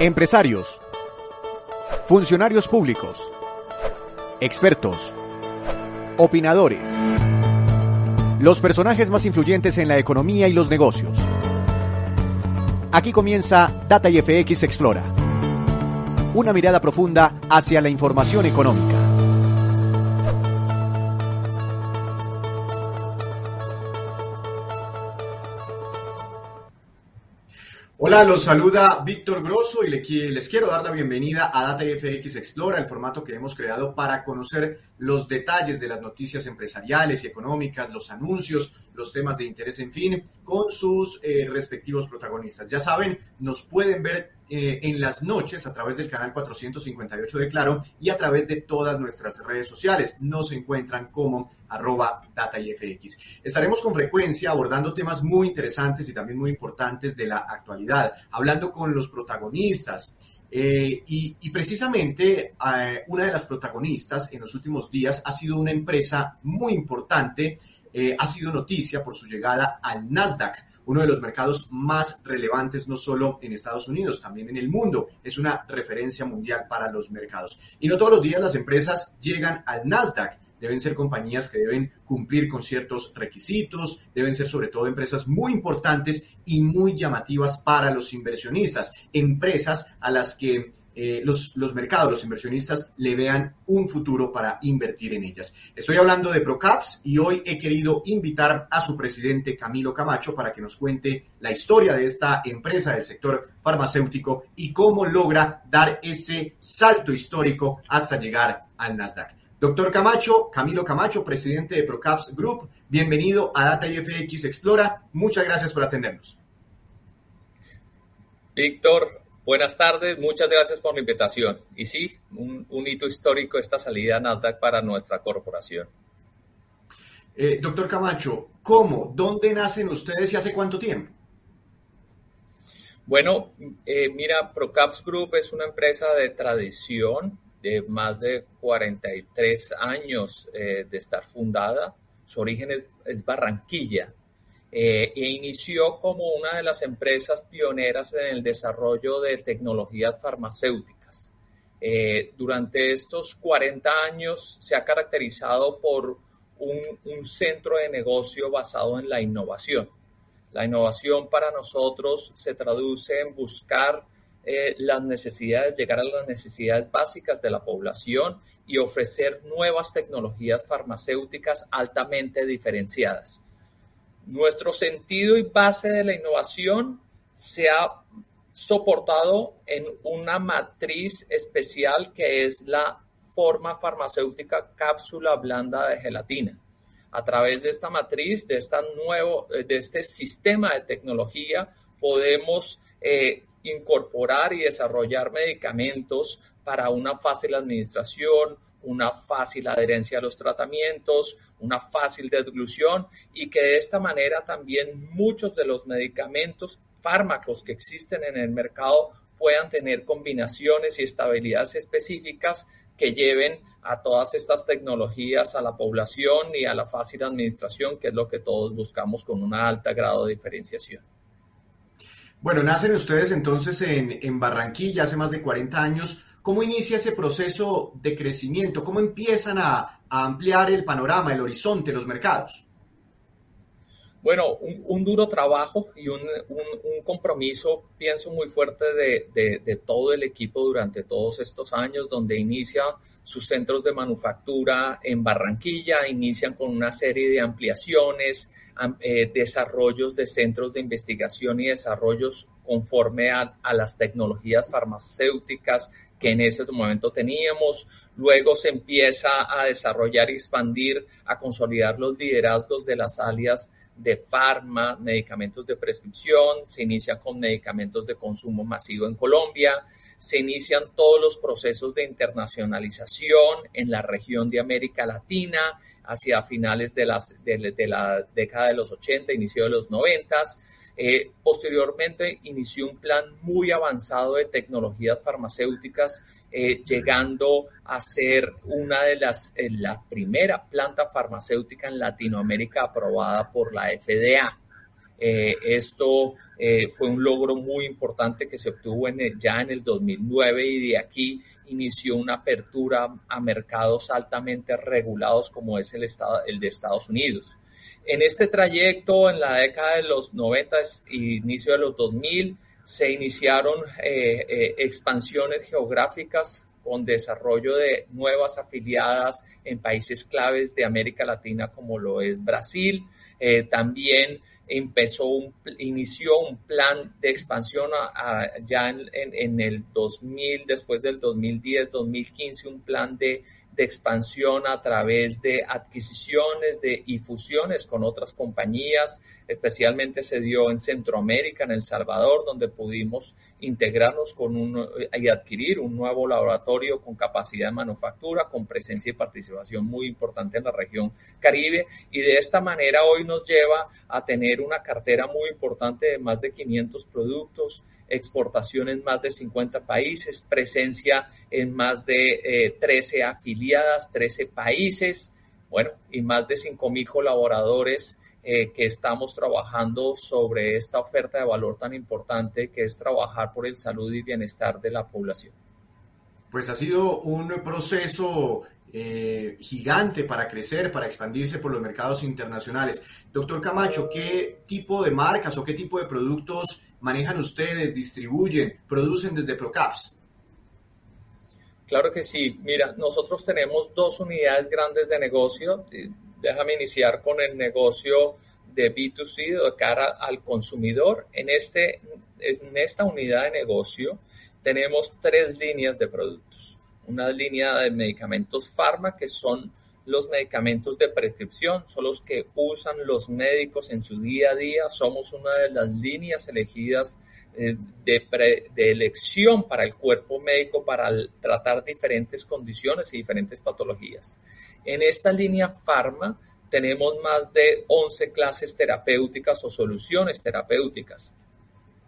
Empresarios, funcionarios públicos, expertos, opinadores, los personajes más influyentes en la economía y los negocios. Aquí comienza Data IFX Explora, una mirada profunda hacia la información económica. Hola, los saluda Víctor Grosso y les quiero dar la bienvenida a Data FX Explora, el formato que hemos creado para conocer los detalles de las noticias empresariales y económicas, los anuncios, los temas de interés, en fin, con sus eh, respectivos protagonistas. Ya saben, nos pueden ver eh, en las noches a través del canal 458 de Claro y a través de todas nuestras redes sociales. Nos encuentran como arroba datayfx. Estaremos con frecuencia abordando temas muy interesantes y también muy importantes de la actualidad, hablando con los protagonistas. Eh, y, precisamente eh, una de las protagonistas en los últimos días ha sido una empresa muy importante, ha sido noticia por su llegada al Nasdaq uno de los mercados más relevantes no solo en Estados Unidos, también en el mundo. Es una referencia mundial para los mercados. Y no todos los días las empresas llegan al Nasdaq. Deben ser compañías que deben cumplir con ciertos requisitos, deben ser sobre todo empresas muy importantes y muy llamativas para los inversionistas, empresas a las que eh, los, los mercados, los inversionistas le vean un futuro para invertir en ellas. Estoy hablando de Procaps y hoy he querido invitar a su presidente Camilo Camacho para que nos cuente la historia de esta empresa del sector farmacéutico y cómo logra dar ese salto histórico hasta llegar al Nasdaq. Doctor Camacho, Camilo Camacho, presidente de Procaps Group, bienvenido a Data IFX Explora. Muchas gracias por atendernos. Víctor, Buenas tardes, muchas gracias por la invitación. Y sí, un, hito histórico esta salida a Nasdaq para nuestra corporación. Eh, doctor Camacho, ¿cómo? ¿Dónde nacen ustedes y hace cuánto tiempo? Bueno, eh, mira, Procaps Group es una empresa de tradición de más de 43 años eh, de estar fundada. Su origen es Barranquilla, eh, e inició como una de las empresas pioneras en el desarrollo de tecnologías farmacéuticas. Eh, durante estos 40 años se ha caracterizado por un, centro de negocio basado en la innovación. La innovación para nosotros se traduce en buscar eh, las necesidades, llegar a las necesidades básicas de la población y ofrecer nuevas tecnologías farmacéuticas altamente diferenciadas. Nuestro sentido y base de la innovación se ha soportado en una matriz especial que es la forma farmacéutica cápsula blanda de gelatina. A través de esta matriz, de, nuevo, de este sistema de tecnología, podemos eh, incorporar y desarrollar medicamentos para una fácil administración, una fácil adherencia a los tratamientos, una fácil deglución y que de esta manera también muchos de los medicamentos, fármacos que existen en el mercado puedan tener combinaciones y estabilidades específicas que lleven a todas estas tecnologías a la población y a la fácil administración, que es lo que todos buscamos con un alto grado de diferenciación. Bueno, nacen ustedes entonces en, en Barranquilla hace más de 40 años. ¿Cómo inicia ese proceso de crecimiento? ¿Cómo empiezan a, ampliar el panorama, el horizonte, los mercados? Bueno, un, duro trabajo y un, compromiso, pienso muy fuerte de, todo el equipo durante todos estos años, donde inicia sus centros de manufactura en Barranquilla, inician con una serie de ampliaciones, eh, desarrollos de centros de investigación y desarrollos conforme a las tecnologías farmacéuticas, que en ese momento teníamos. Luego se empieza a desarrollar y expandir, a consolidar los liderazgos de las áreas de farma, medicamentos de prescripción, se inicia con medicamentos de consumo masivo en Colombia, se inician todos los procesos de internacionalización en la región de América Latina hacia finales de, las, de, la década de los 80, inicio de los 90 eh, posteriormente inició un plan muy avanzado de tecnologías farmacéuticas, eh, llegando a ser una de las, eh, la primera planta farmacéutica en Latinoamérica aprobada por la FDA. esto fue un logro muy importante que se obtuvo ya en el 2009 y de aquí inició una apertura a mercados altamente regulados como es el, estado, el de Estados Unidos. En este trayecto, en la década de los 90 y inicio de los 2000, se iniciaron eh, eh, expansiones geográficas con desarrollo de nuevas afiliadas en países claves de América Latina como lo es Brasil. Eh, también empezó un, inició un plan de expansión ya en, en, el 2000, después del 2010, 2015, un plan de de expansión a través de adquisiciones de, y fusiones con otras compañías, especialmente se dio en Centroamérica, en El Salvador, donde pudimos integrarnos con un, y adquirir un nuevo laboratorio con capacidad de manufactura, con presencia y participación muy importante en la región Caribe, y de esta manera hoy nos lleva a tener una cartera muy importante de más de 500 productos, exportación en más de 50 países, presencia en más de 13 eh, afiliadas, 13 países, bueno, y más de 5 mil colaboradores eh, que estamos trabajando sobre esta oferta de valor tan importante que es trabajar por el salud y bienestar de la población. Pues ha sido un proceso eh, gigante para crecer, para expandirse por los mercados internacionales. Doctor Camacho, ¿qué tipo de marcas o qué tipo de productos manejan ustedes, distribuyen, producen desde Procaps? Claro que sí. Mira, nosotros tenemos dos unidades grandes de negocio. Déjame iniciar con el negocio de B2C de cara al consumidor. En, este, en esta unidad de negocio tenemos tres líneas de productos. Una línea de medicamentos farma, que son los medicamentos de prescripción, son los que usan los médicos en su día a día. Somos una de las líneas elegidas eh, de, elección para el cuerpo médico para tratar diferentes condiciones y diferentes patologías. En esta línea farma tenemos más de 11 clases terapéuticas o soluciones terapéuticas.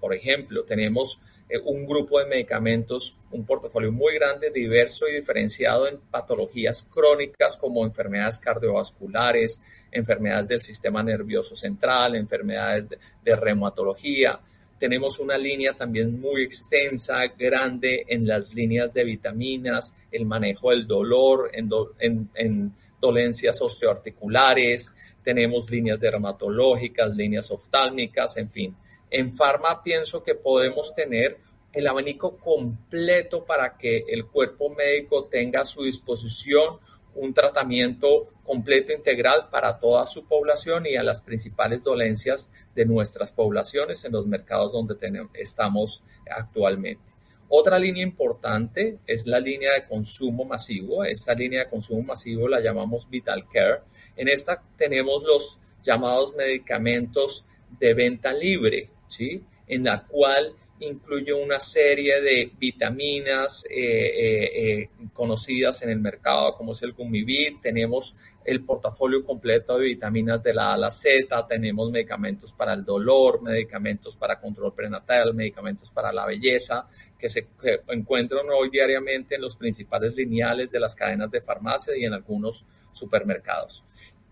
Por ejemplo, tenemos un grupo de medicamentos, un portafolio muy grande, diverso y diferenciado en patologías crónicas como enfermedades cardiovasculares, enfermedades del sistema nervioso central, enfermedades de, reumatología. Tenemos una línea también muy extensa, grande en las líneas de vitaminas, el manejo del dolor en, en dolencias osteoarticulares, tenemos líneas dermatológicas, líneas oftálmicas, en fin en Pharma pienso que podemos tener el abanico completo para que el cuerpo médico tenga a su disposición un tratamiento completo integral para toda su población y a las principales dolencias de nuestras poblaciones en los mercados donde tenemos, estamos actualmente. Otra línea importante es la línea de consumo masivo. Esta línea de consumo masivo la llamamos Vital Care. En esta tenemos los llamados medicamentos de venta libre, ¿sí? en la cual incluye una serie de vitaminas eh, eh, eh, conocidas en el mercado como es el Gumivit, tenemos el portafolio completo de vitaminas de la A a la Z, tenemos medicamentos para el dolor, medicamentos para control prenatal, medicamentos para la belleza, que se encuentran hoy diariamente en los principales lineales de las cadenas de farmacia y en algunos supermercados.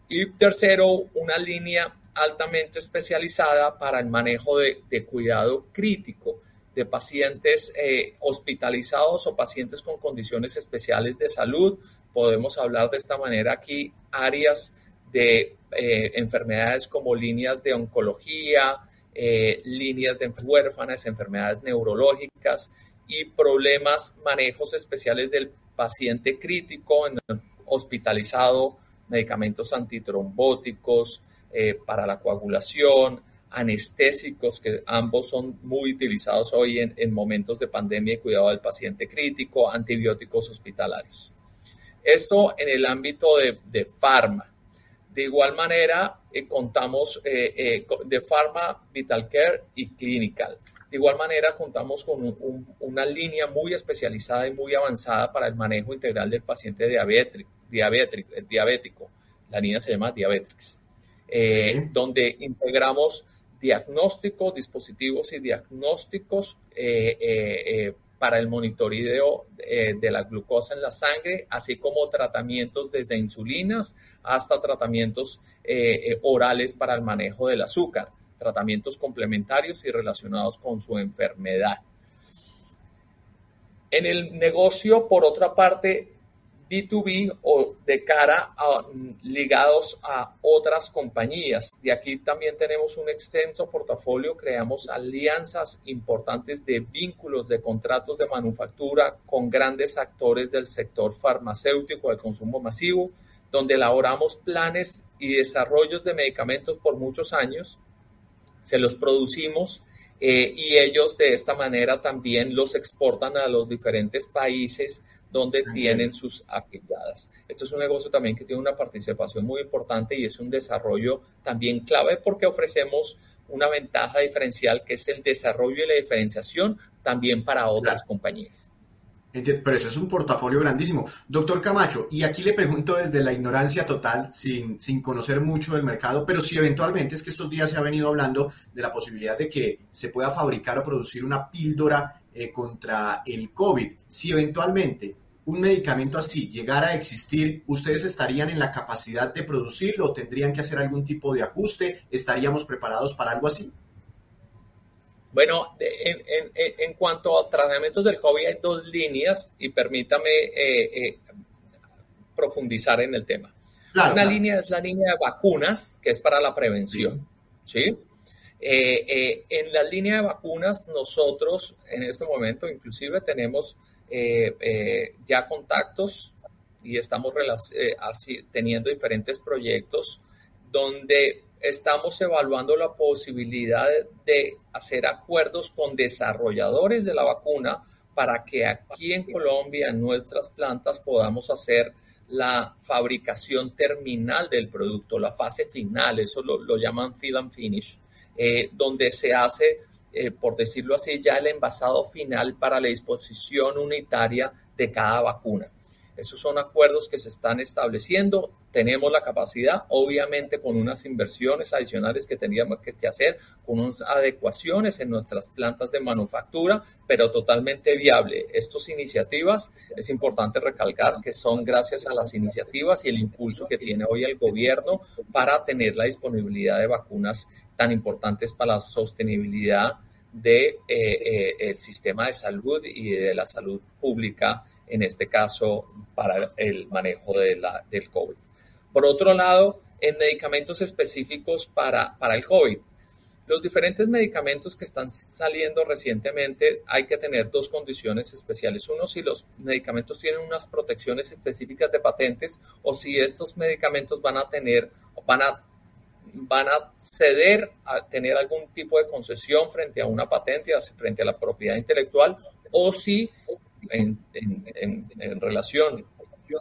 Y tercero, una línea altamente especializada para el manejo de, cuidado crítico de pacientes eh, hospitalizados o pacientes con condiciones especiales de salud. Podemos hablar de esta manera aquí áreas de eh, enfermedades como líneas de oncología, eh, líneas de huérfanas, enfermedades neurológicas y problemas, manejos especiales del paciente crítico, hospitalizado, medicamentos antitrombóticos, eh, para la coagulación, anestésicos, que ambos son muy utilizados hoy en, momentos de pandemia y cuidado del paciente crítico, antibióticos hospitalarios. Esto en el ámbito de, de farma. De igual manera, eh, contamos eh, de Pharma, Vital Care y Clinical. De igual manera, contamos con una línea muy especializada y muy avanzada para el manejo integral del paciente diabético. diabético. La línea se llama Diabetrix. Eh, donde integramos diagnósticos, dispositivos y diagnósticos eh, eh, para el monitoreo de la glucosa en la sangre, así como tratamientos desde insulinas hasta tratamientos orales para el manejo del azúcar tratamientos complementarios y relacionados con su enfermedad. En el negocio, por otra parte, B2B o de cara a, ligados a otras compañías. De aquí también tenemos un extenso portafolio, creamos alianzas importantes de vínculos, de contratos de manufactura con grandes actores del sector farmacéutico de consumo masivo, donde elaboramos planes y desarrollos de medicamentos por muchos años, se los producimos eh, y ellos de esta manera también los exportan a los diferentes países donde tienen sus afiliadas. Esto es un negocio también que tiene una participación muy importante y es un desarrollo también clave porque ofrecemos una ventaja diferencial que es el desarrollo y la diferenciación también para otras compañías. Pero ese es un portafolio grandísimo. Doctor Camacho, y aquí le pregunto desde la ignorancia total, sin, sin conocer mucho del mercado, pero si eventualmente es que estos días se ha venido hablando de la posibilidad de que se pueda fabricar o producir una píldora eh, contra el COVID, si eventualmente un medicamento así llegara a existir, ¿ustedes estarían en la capacidad de producirlo? ¿Tendrían que hacer algún tipo de ajuste? ¿Estaríamos preparados para algo así? Bueno, en, cuanto a tratamientos del COVID hay dos líneas y permítame eh, eh, profundizar en el tema. Una línea es la línea de vacunas, que es para la prevención. ¿sí? Eh, en la línea de vacunas, nosotros en este momento inclusive tenemos ya contactos y estamos así, teniendo diferentes proyectos donde estamos evaluando la posibilidad de hacer acuerdos con desarrolladores de la vacuna para que aquí en Colombia, en nuestras plantas, podamos hacer la fabricación terminal del producto, la fase final, eso lo, llaman fill and finish, donde se hace eh, por decirlo así, ya el envasado final para la disposición unitaria de cada vacuna. Esos son acuerdos que se están estableciendo. Tenemos la capacidad, obviamente, con unas inversiones adicionales que tendríamos que hacer, con unas adecuaciones en nuestras plantas de manufactura, pero totalmente viable. Estas iniciativas, es importante recalcar que son gracias a las iniciativas y el impulso que tiene hoy el gobierno para tener la disponibilidad de vacunas tan importantes para la sostenibilidad del de, eh, eh, sistema de salud y de la salud pública, en este caso para el manejo del COVID. Por otro lado, en medicamentos específicos para, para el COVID. Los diferentes medicamentos que están saliendo recientemente hay que tener dos condiciones especiales. Uno, si los medicamentos tienen unas protecciones específicas de patentes o si estos medicamentos van a tener, van a van a ceder a tener algún tipo de concesión frente a una patente, frente a la propiedad intelectual, o si en, relación,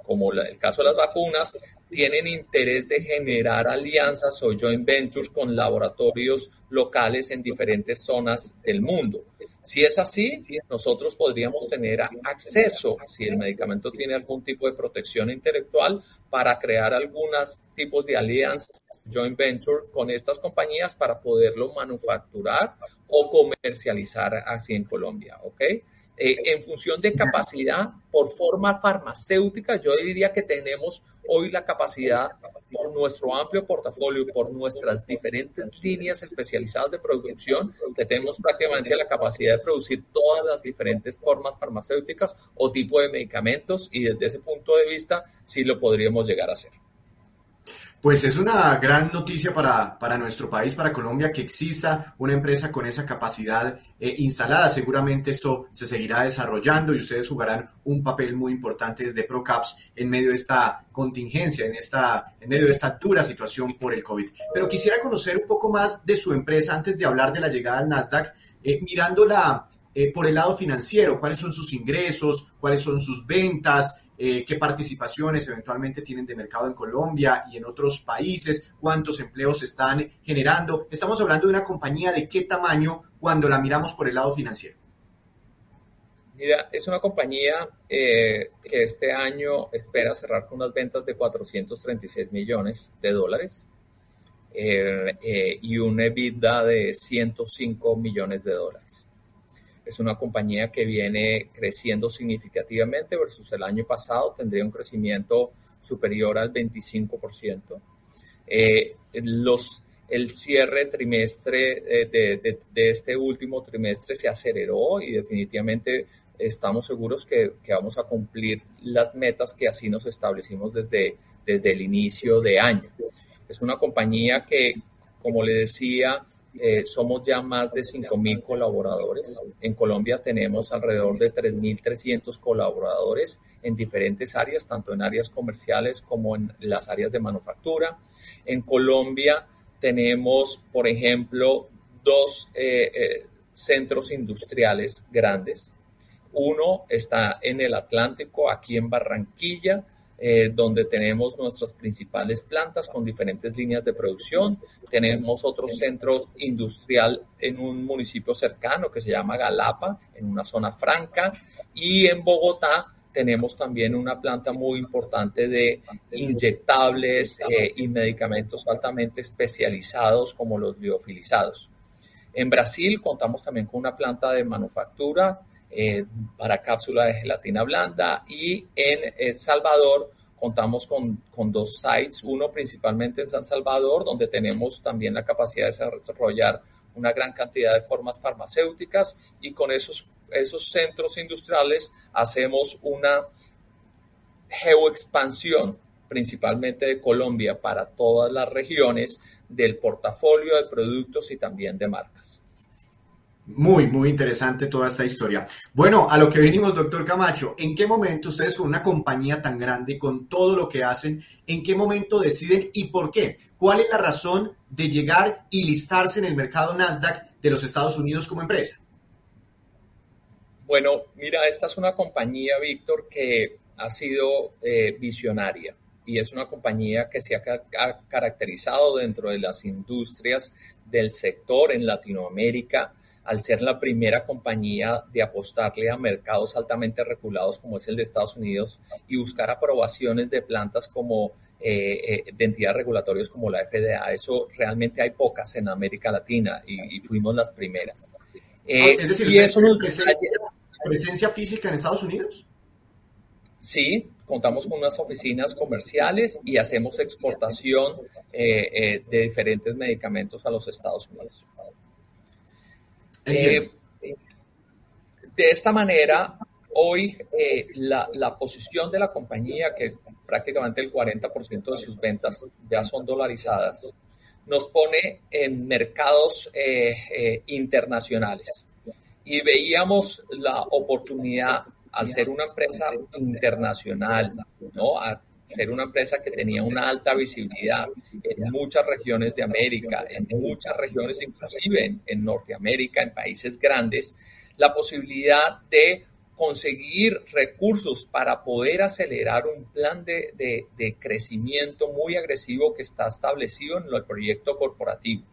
como el caso de las vacunas, tienen interés de generar alianzas o joint ventures con laboratorios locales en diferentes zonas del mundo. Si es así, nosotros podríamos tener acceso, si el medicamento tiene algún tipo de protección intelectual, para crear algunos tipos de alianzas, joint venture con estas compañías para poderlo manufacturar o comercializar así en Colombia, ¿ok? Eh, en función de capacidad por forma farmacéutica, yo diría que tenemos hoy la capacidad por nuestro amplio portafolio, por nuestras diferentes líneas especializadas de producción, que tenemos prácticamente la capacidad de producir todas las diferentes formas farmacéuticas o tipo de medicamentos y desde ese punto de vista sí lo podríamos llegar a hacer. Pues es una gran noticia para, para, nuestro país, para Colombia, que exista una empresa con esa capacidad eh, instalada. Seguramente esto se seguirá desarrollando y ustedes jugarán un papel muy importante desde ProCaps en medio de esta contingencia, en, esta, en medio de esta dura situación por el COVID. Pero quisiera conocer un poco más de su empresa antes de hablar de la llegada al Nasdaq, eh, mirándola eh, por el lado financiero, cuáles son sus ingresos, cuáles son sus ventas, eh, qué participaciones eventualmente tienen de mercado en Colombia y en otros países, cuántos empleos están generando. Estamos hablando de una compañía de qué tamaño cuando la miramos por el lado financiero. Mira, es una compañía eh, que este año espera cerrar con unas ventas de 436 millones de dólares eh, y un EBITDA de 105 millones de dólares. Es una compañía que viene creciendo significativamente versus el año pasado, tendría un crecimiento superior al 25%. Eh, los, el cierre trimestre eh, de, de, este último trimestre se aceleró y definitivamente estamos seguros que, que, vamos a cumplir las metas que así nos establecimos desde, desde el inicio de año. Es una compañía que, como le decía, eh, somos ya más de 5.000 colaboradores. En Colombia tenemos alrededor de 3.300 colaboradores en diferentes áreas, tanto en áreas comerciales como en las áreas de manufactura. En Colombia tenemos, por ejemplo, dos eh, eh, centros industriales grandes. Uno está en el Atlántico, aquí en Barranquilla, eh, donde tenemos nuestras principales plantas con diferentes líneas de producción. Tenemos otro centro industrial en un municipio cercano que se llama Galapa, en una zona franca. Y en Bogotá tenemos también una planta muy importante de inyectables eh, y medicamentos altamente especializados como los liofilizados. En Brasil contamos también con una planta de manufactura eh, para cápsula de gelatina blanda y en El Salvador contamos con, con, dos sites, uno principalmente en San Salvador, donde tenemos también la capacidad de desarrollar una gran cantidad de formas farmacéuticas y con esos, esos centros industriales hacemos una geoexpansión principalmente de Colombia para todas las regiones del portafolio de productos y también de marcas. Muy, muy interesante toda esta historia. Bueno, a lo que venimos, doctor Camacho, ¿en qué momento ustedes con una compañía tan grande, con todo lo que hacen, en qué momento deciden y por qué? ¿Cuál es la razón de llegar y listarse en el mercado Nasdaq de los Estados Unidos como empresa? Bueno, mira, esta es una compañía, Víctor, que ha sido eh, visionaria y es una compañía que se ha caracterizado dentro de las industrias del sector en Latinoamérica al ser la primera compañía de apostarle a mercados altamente regulados como es el de Estados Unidos y buscar aprobaciones de plantas como eh, eh, de entidades regulatorias como la FDA. Eso realmente hay pocas en América Latina y, fuimos las primeras. Eh, es decir, y eso nos... presencia, presencia física en Estados Unidos? Sí, contamos con unas oficinas comerciales y hacemos exportación de diferentes medicamentos a los Estados Unidos. Eh, de esta manera, hoy eh, la, posición de la compañía, que prácticamente el 40% de sus ventas ya son dolarizadas, nos pone en mercados eh, internacionales. Y veíamos la oportunidad al ser una empresa internacional, ¿no? Ser una empresa que tenía una alta visibilidad en muchas regiones de América, en muchas regiones inclusive en, Norteamérica, en países grandes, la posibilidad de conseguir recursos para poder acelerar un plan de, crecimiento muy agresivo que está establecido en el proyecto corporativo.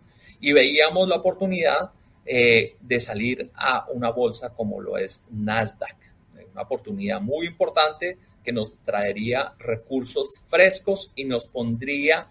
Y veíamos la oportunidad eh, de salir a una bolsa como lo es Nasdaq, una oportunidad muy importante que nos traería recursos frescos y nos pondría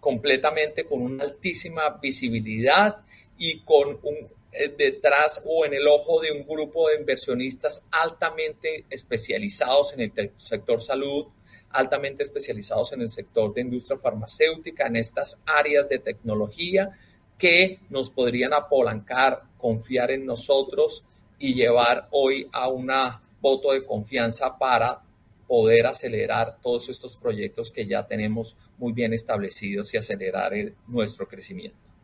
completamente con una altísima visibilidad y con un eh, detrás o en el ojo de un grupo de inversionistas altamente especializados en el sector salud, altamente especializados en el sector de industria farmacéutica, en estas áreas de tecnología que nos podrían apolancar, confiar en nosotros y llevar hoy a una voto de confianza para poder acelerar todos estos proyectos que ya tenemos muy bien establecidos y acelerar nuestro crecimiento.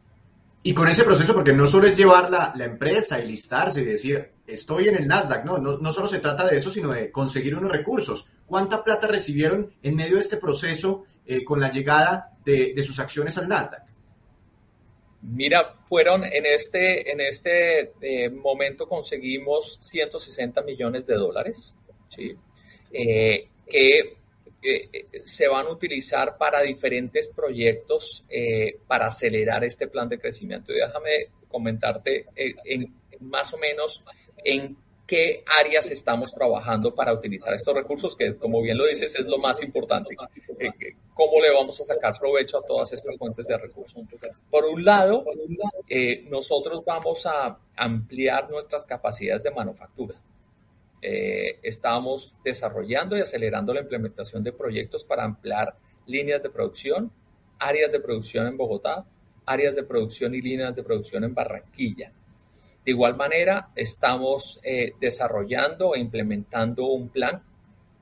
Y con ese proceso, porque no solo es llevar la, empresa y listarse y decir, estoy en el Nasdaq, no, no, solo se trata de eso, sino de conseguir unos recursos. ¿Cuánta plata recibieron en medio de este proceso eh, con la llegada de, sus acciones al Nasdaq? Mira, fueron en este, en este eh, momento conseguimos 160 millones de dólares, ¿sí? Eh, que eh, se van a utilizar para diferentes proyectos para acelerar este plan de crecimiento. Y déjame comentarte en, más o menos en qué áreas estamos trabajando para utilizar estos recursos, que como bien lo dices es lo más importante. Eh, ¿Cómo le vamos a sacar provecho a todas estas fuentes de recursos? Por un lado, eh, nosotros vamos a ampliar nuestras capacidades de manufactura. Eh, estamos desarrollando y acelerando la implementación de proyectos para ampliar líneas de producción, áreas de producción en Bogotá, áreas de producción y líneas de producción en Barranquilla. De igual manera, estamos eh, desarrollando e implementando un plan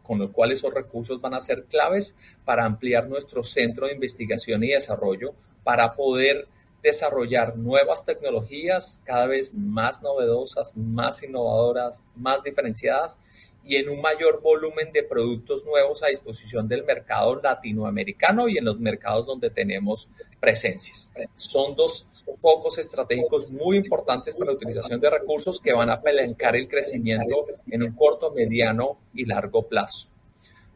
con el cual esos recursos van a ser claves para ampliar nuestro centro de investigación y desarrollo, para poder desarrollar nuevas tecnologías cada vez más novedosas, más innovadoras, más diferenciadas y en un mayor volumen de productos nuevos a disposición del mercado latinoamericano y en los mercados donde tenemos presencias. Son dos focos estratégicos muy importantes para la utilización de recursos que van a apalancar el crecimiento en un corto, mediano y largo plazo.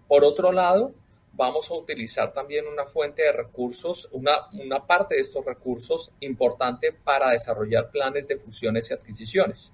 Por otro lado, vamos a utilizar también una fuente de recursos, una, una parte de estos recursos importante para desarrollar planes de fusiones y adquisiciones.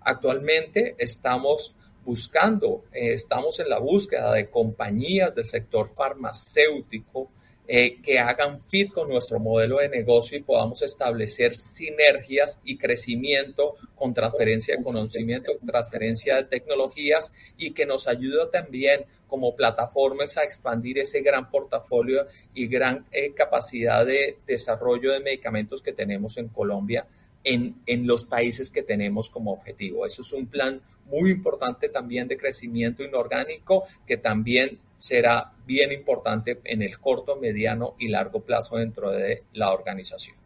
Actualmente estamos buscando, eh, estamos en la búsqueda de compañías del sector farmacéutico eh, que hagan fit con nuestro modelo de negocio y podamos establecer sinergias y crecimiento con transferencia de conocimiento, transferencia de tecnologías y que nos ayude también como plataformas a expandir ese gran portafolio y gran eh, capacidad de desarrollo de medicamentos que tenemos en Colombia en, en los países que tenemos como objetivo. Eso es un plan muy importante también de crecimiento inorgánico que también será bien importante en el corto, mediano y largo plazo dentro de la organización.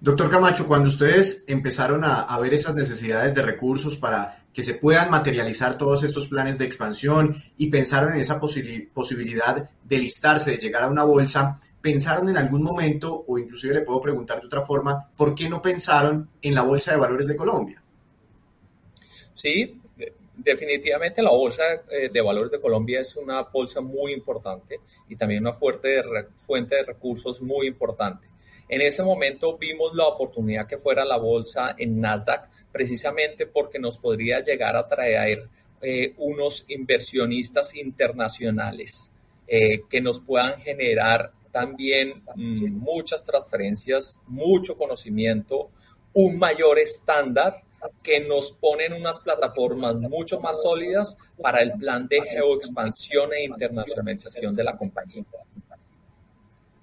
Doctor Camacho, cuando ustedes empezaron a, ver esas necesidades de recursos para que se puedan materializar todos estos planes de expansión y pensaron en esa posibilidad de listarse, de llegar a una bolsa, ¿pensaron en algún momento, o inclusive le puedo preguntar de otra forma, ¿por qué no pensaron en la Bolsa de Valores de Colombia? Sí, definitivamente la Bolsa eh, de Valores de Colombia es una bolsa muy importante y también una fuerte fuente de recursos muy importante. En ese momento vimos la oportunidad que fuera la bolsa en Nasdaq precisamente porque nos podría llegar a traer eh, unos inversionistas internacionales eh, que nos puedan generar también mm, muchas transferencias, mucho conocimiento, un mayor estándar que nos ponen unas plataformas mucho más sólidas para el plan de geoexpansión e internacionalización de la compañía.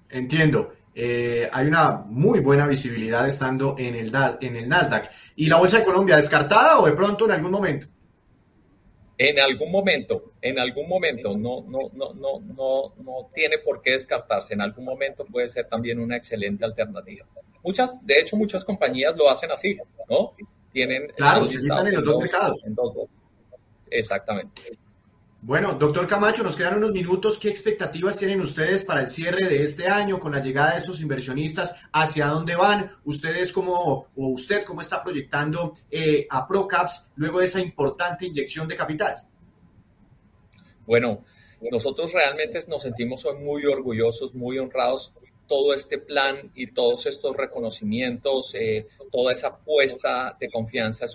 Entiendo. Eh, hay una muy buena visibilidad estando en el, en el Nasdaq. ¿Y la Bolsa de Colombia descartada o de pronto en algún momento? En algún momento, en algún momento, no, no, no, no, no, no tiene por qué descartarse. En algún momento puede ser también una excelente alternativa. Muchas, de hecho, muchas compañías lo hacen así, ¿no? tienen... Claro, se en los dos mercados. Exactamente. Bueno, doctor Camacho, nos quedan unos minutos. ¿Qué expectativas tienen ustedes para el cierre de este año con la llegada de estos inversionistas? ¿Hacia dónde van? ¿Ustedes cómo, o usted cómo está proyectando eh, a Procaps luego de esa importante inyección de capital? Bueno, nosotros realmente nos sentimos muy orgullosos, muy honrados todo este plan y todos estos reconocimientos, eh, toda esa apuesta de confianza,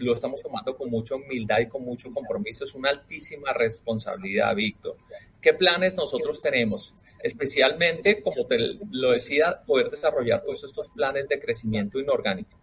lo estamos tomando con mucha humildad y con mucho compromiso. Es una altísima responsabilidad, Víctor. ¿Qué planes nosotros tenemos? Especialmente, como te lo decía, poder desarrollar todos estos planes de crecimiento inorgánico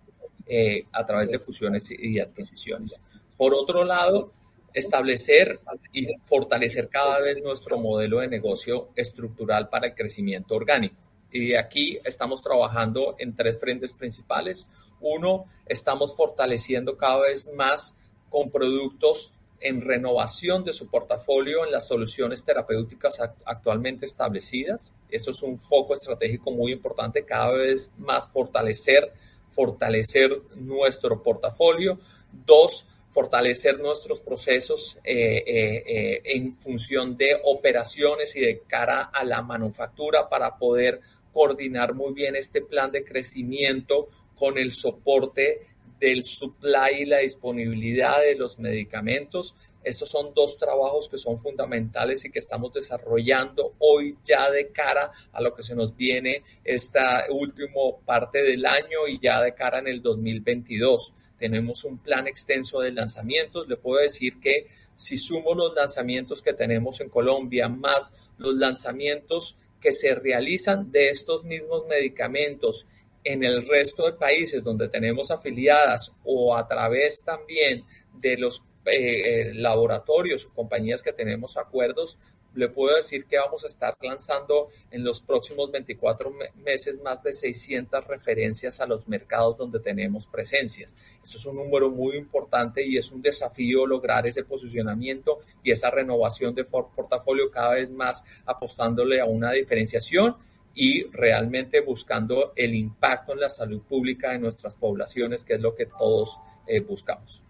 eh, a través de fusiones y adquisiciones. Por otro lado, establecer y fortalecer cada vez nuestro modelo de negocio estructural para el crecimiento orgánico. Y aquí estamos trabajando en tres frentes principales. Uno, estamos fortaleciendo cada vez más con productos en renovación de su portafolio en las soluciones terapéuticas actualmente establecidas. Eso es un foco estratégico muy importante, cada vez más fortalecer, fortalecer nuestro portafolio. Dos, fortalecer nuestros procesos eh, eh, eh, en función de operaciones y de cara a la manufactura para poder coordinar muy bien este plan de crecimiento con el soporte del supply y la disponibilidad de los medicamentos. Estos son dos trabajos que son fundamentales y que estamos desarrollando hoy ya de cara a lo que se nos viene esta última parte del año y ya de cara en el 2022 tenemos un plan extenso de lanzamientos. Le puedo decir que si sumo los lanzamientos que tenemos en Colombia más los lanzamientos que se realizan de estos mismos medicamentos en el resto de países donde tenemos afiliadas o a través también de los eh, eh, laboratorios o compañías que tenemos acuerdos, le puedo decir que vamos a estar lanzando en los próximos 24 meses más de 600 referencias a los mercados donde tenemos presencias. Eso es un número muy importante y es un desafío lograr ese posicionamiento y esa renovación de portafolio cada vez más apostándole a una diferenciación y realmente buscando el impacto en la salud pública de nuestras poblaciones, que es lo que todos eh, buscamos.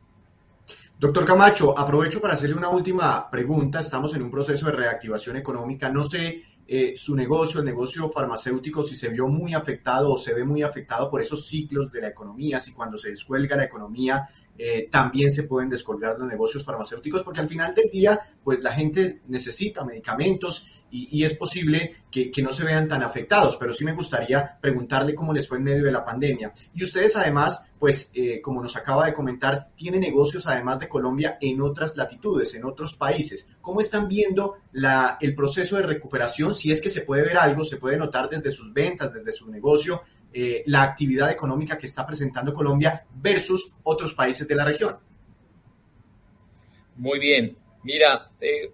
Doctor Camacho, aprovecho para hacerle una última pregunta. Estamos en un proceso de reactivación económica. No sé eh, su negocio, el negocio farmacéutico, si se vio muy afectado o se ve muy afectado por esos ciclos de la economía, si cuando se descuelga la economía eh, también se pueden descolgar los negocios farmacéuticos, porque al final del día, pues la gente necesita medicamentos y, es posible que, no se vean tan afectados, pero sí me gustaría preguntarle cómo les fue en medio de la pandemia. Y ustedes además, pues eh, como nos acaba de comentar, tienen negocios además de Colombia en otras latitudes, en otros países. ¿Cómo están viendo el proceso de recuperación? Si es que se puede ver algo, se puede notar desde sus ventas, desde su negocio, eh, la actividad económica que está presentando Colombia versus otros países de la región. Muy bien. Mira, eh,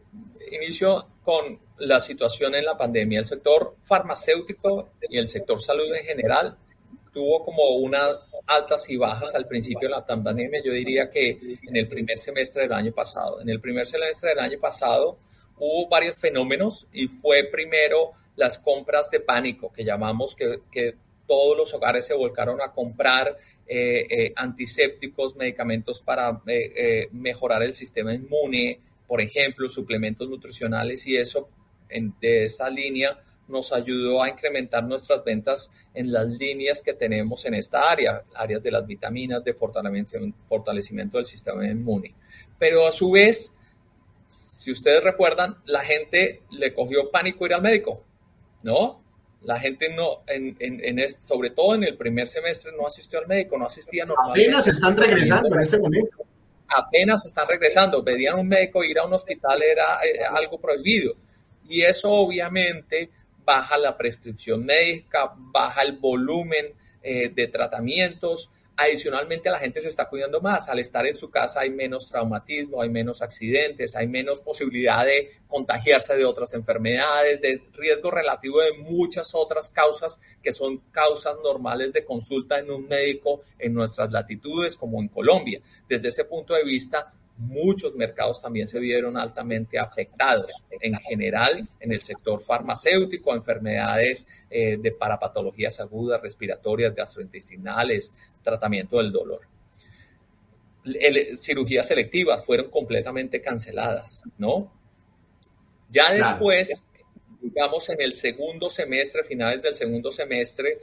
inicio con la situación en la pandemia. El sector farmacéutico y el sector salud en general tuvo como unas altas y bajas al principio de la pandemia. Yo diría que en el primer semestre del año pasado. En el primer semestre del año pasado hubo varios fenómenos y fue primero las compras de pánico que llamamos que, que todos los hogares se volcaron a comprar eh, eh, antisépticos, medicamentos para eh, mejorar el sistema inmune, por ejemplo, suplementos nutricionales y eso de esa línea nos ayudó a incrementar nuestras ventas en las líneas que tenemos en esta área, áreas de las vitaminas, de fortalecimiento, fortalecimiento del sistema inmune. Pero a su vez, si ustedes recuerdan, la gente le cogió pánico ir al médico, ¿no? La gente no, en, en, sobre todo en el primer semestre, no asistió al médico, no asistía normalmente. Apenas están regresando en este momento. Apenas están regresando. Pedían un médico, ir a un hospital era eh, algo prohibido. Y eso obviamente baja la prescripción médica, baja el volumen eh, de tratamientos, Adicionalmente, la gente se está cuidando más. Al estar en su casa hay menos traumatismo, hay menos accidentes, hay menos posibilidad de contagiarse de otras enfermedades, de riesgo relativo de muchas otras causas que son causas normales de consulta en un médico en nuestras latitudes como en Colombia. Desde ese punto de vista, muchos mercados también se vieron altamente afectados. En general, en el sector farmacéutico, enfermedades eh, de parapatologías agudas, respiratorias, gastrointestinales, tratamiento del dolor. cirugías selectivas fueron completamente canceladas, ¿no? Ya después, digamos, en el segundo semestre, finales del segundo semestre, eh,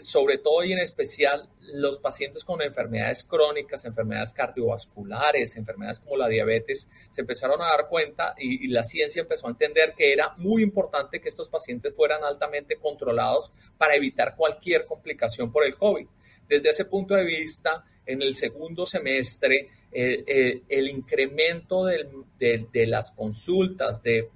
sobre todo y en especial los pacientes con enfermedades crónicas, enfermedades cardiovasculares, enfermedades como la diabetes, se empezaron a dar cuenta y, la ciencia empezó a entender que era muy importante que estos pacientes fueran altamente controlados para evitar cualquier complicación por el COVID. Desde ese punto de vista, en el segundo semestre, eh, eh, el incremento de, las consultas de,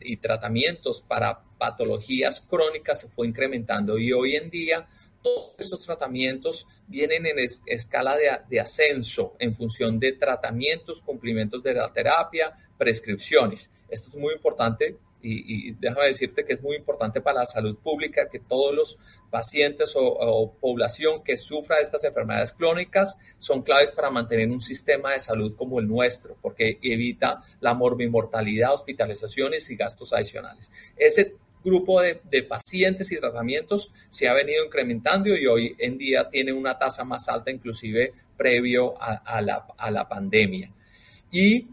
y tratamientos para patologías crónicas se fue incrementando y hoy en día todos estos tratamientos vienen en escala de, ascenso en función de tratamientos, cumplimientos de la terapia, prescripciones. Esto es muy importante y, déjame decirte que es muy importante para la salud pública que todos los pacientes o, población que sufra de estas enfermedades crónicas son claves para mantener un sistema de salud como el nuestro, porque evita la morbimortalidad, hospitalizaciones y gastos adicionales. Ese grupo de, pacientes y tratamientos se ha venido incrementando y hoy en día tiene una tasa más alta inclusive previo a, la, a la pandemia. Y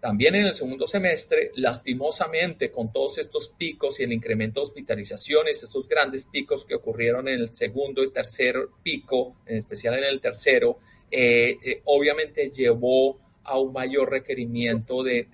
también en el segundo semestre, lastimosamente, con todos estos picos y el incremento de hospitalizaciones, estos grandes picos que ocurrieron en el segundo y tercer pico, en especial en el tercero, eh, eh, obviamente llevó a un mayor requerimiento de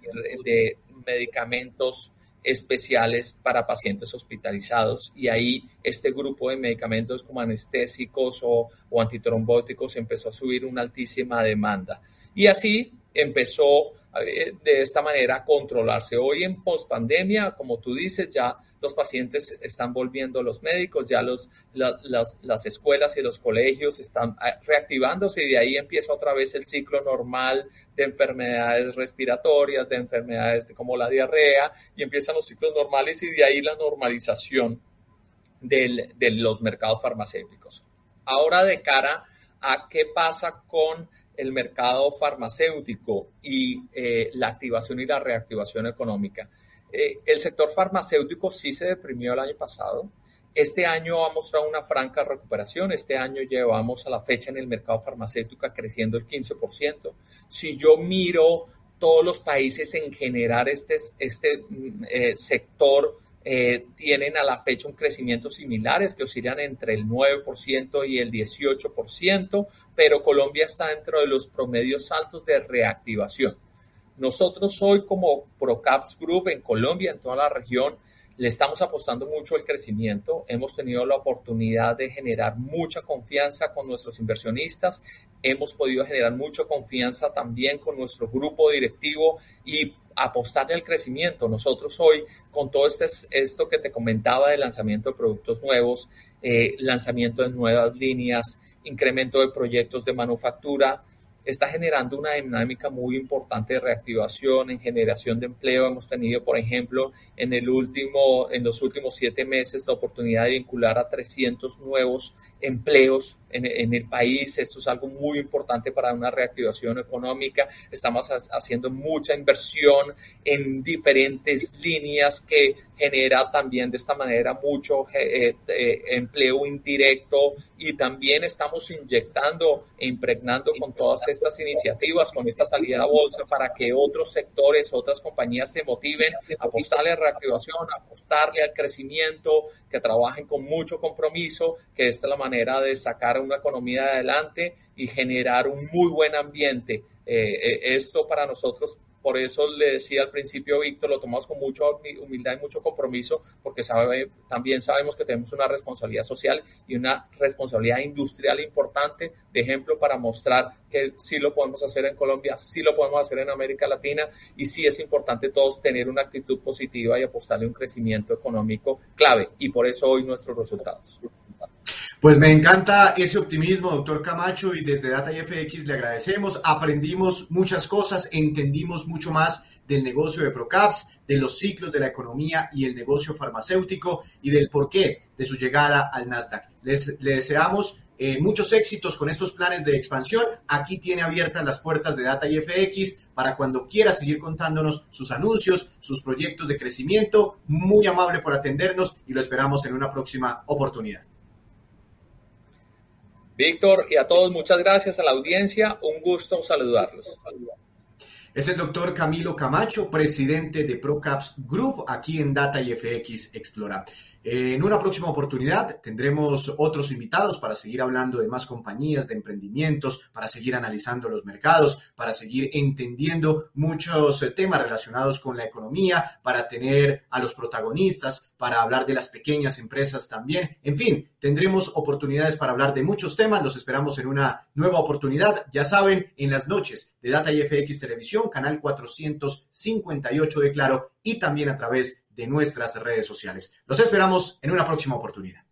medicamentos especiales para pacientes hospitalizados y ahí este grupo de medicamentos como anestésicos o, antitrombóticos empezó a subir una altísima demanda. Y así empezó eh, de esta manera a controlarse. Hoy en pospandemia, como tú dices, ya los pacientes están volviendo los médicos, ya los, las, las escuelas y los colegios están ah, reactivándose y de ahí empieza otra vez el ciclo normal de enfermedades respiratorias, de enfermedades como la diarrea, y empiezan los ciclos normales y de ahí la normalización del, de los mercados farmacéuticos. Ahora de cara a qué pasa con el mercado farmacéutico y eh, la activación y la reactivación económica. Eh, el sector farmacéutico sí se deprimió el año pasado. Este año ha mostrado una franca recuperación. Este año llevamos a la fecha en el mercado farmacéutico creciendo el 15%. Si yo miro todos los países en general, este, este mm, eh, sector eh, tienen a la fecha un crecimiento similares que oscilan entre el 9% y el 18%, pero Colombia está dentro de los promedios altos de reactivación. Nosotros hoy como Procaps Group en Colombia, en toda la región, le estamos apostando mucho al crecimiento. Hemos tenido la oportunidad de generar mucha confianza con nuestros inversionistas. Hemos podido generar mucha confianza también con nuestro grupo directivo y apostarle al crecimiento. Nosotros hoy, con todo este, esto que te comentaba de lanzamiento de productos nuevos, eh, lanzamiento de nuevas líneas, incremento de proyectos de manufactura, está generando una dinámica muy importante de reactivación en generación de empleo. Hemos tenido, por ejemplo, en, el último, en los últimos siete meses la oportunidad de vincular a 300 nuevos empleos en, el país. Esto es algo muy importante para una reactivación económica. Estamos haciendo mucha inversión en diferentes líneas que genera también de esta manera mucho eh, eh, empleo indirecto y también estamos inyectando e impregnando con todas estas iniciativas, con esta salida a bolsa para que otros sectores, otras compañías se motiven a apostarle a reactivación, a apostarle al crecimiento, que trabajen con mucho compromiso, que esta es la manera de sacar una economía adelante y generar un muy buen ambiente. Eh, eh, esto para nosotros, por eso le decía al principio, Víctor, lo tomamos con mucha humildad y mucho compromiso, porque sabe, también sabemos que tenemos una responsabilidad social y una responsabilidad industrial importante, de ejemplo, para mostrar que sí lo podemos hacer en Colombia, sí lo podemos hacer en América Latina y sí es importante todos tener una actitud positiva y apostarle un crecimiento económico clave. Y por eso hoy nuestros resultados. Pues me encanta ese optimismo, doctor Camacho, y desde Data FX le agradecemos. Aprendimos muchas cosas, entendimos mucho más del negocio de Procaps, de los ciclos de la economía y el negocio farmacéutico y del porqué de su llegada al Nasdaq. Les, le deseamos eh, muchos éxitos con estos planes de expansión. Aquí tiene abiertas las puertas de Data FX para cuando quiera seguir contándonos sus anuncios, sus proyectos de crecimiento. Muy amable por atendernos y lo esperamos en una próxima oportunidad. Víctor, y a todos muchas gracias a la audiencia. Un gusto saludarlos. Es el doctor Camilo Camacho, presidente de ProCaps Group, aquí en Data FX Explora. En una próxima oportunidad tendremos otros invitados para seguir hablando de más compañías, de emprendimientos, para seguir analizando los mercados, para seguir entendiendo muchos eh, temas relacionados con la economía, para tener a los protagonistas, para hablar de las pequeñas empresas también. En fin, tendremos oportunidades para hablar de muchos temas. Los esperamos en una nueva oportunidad. Ya saben, en las noches de Data IFX Televisión, canal 458 de Claro y también a través de nuestras redes sociales. Los esperamos en una próxima oportunidad.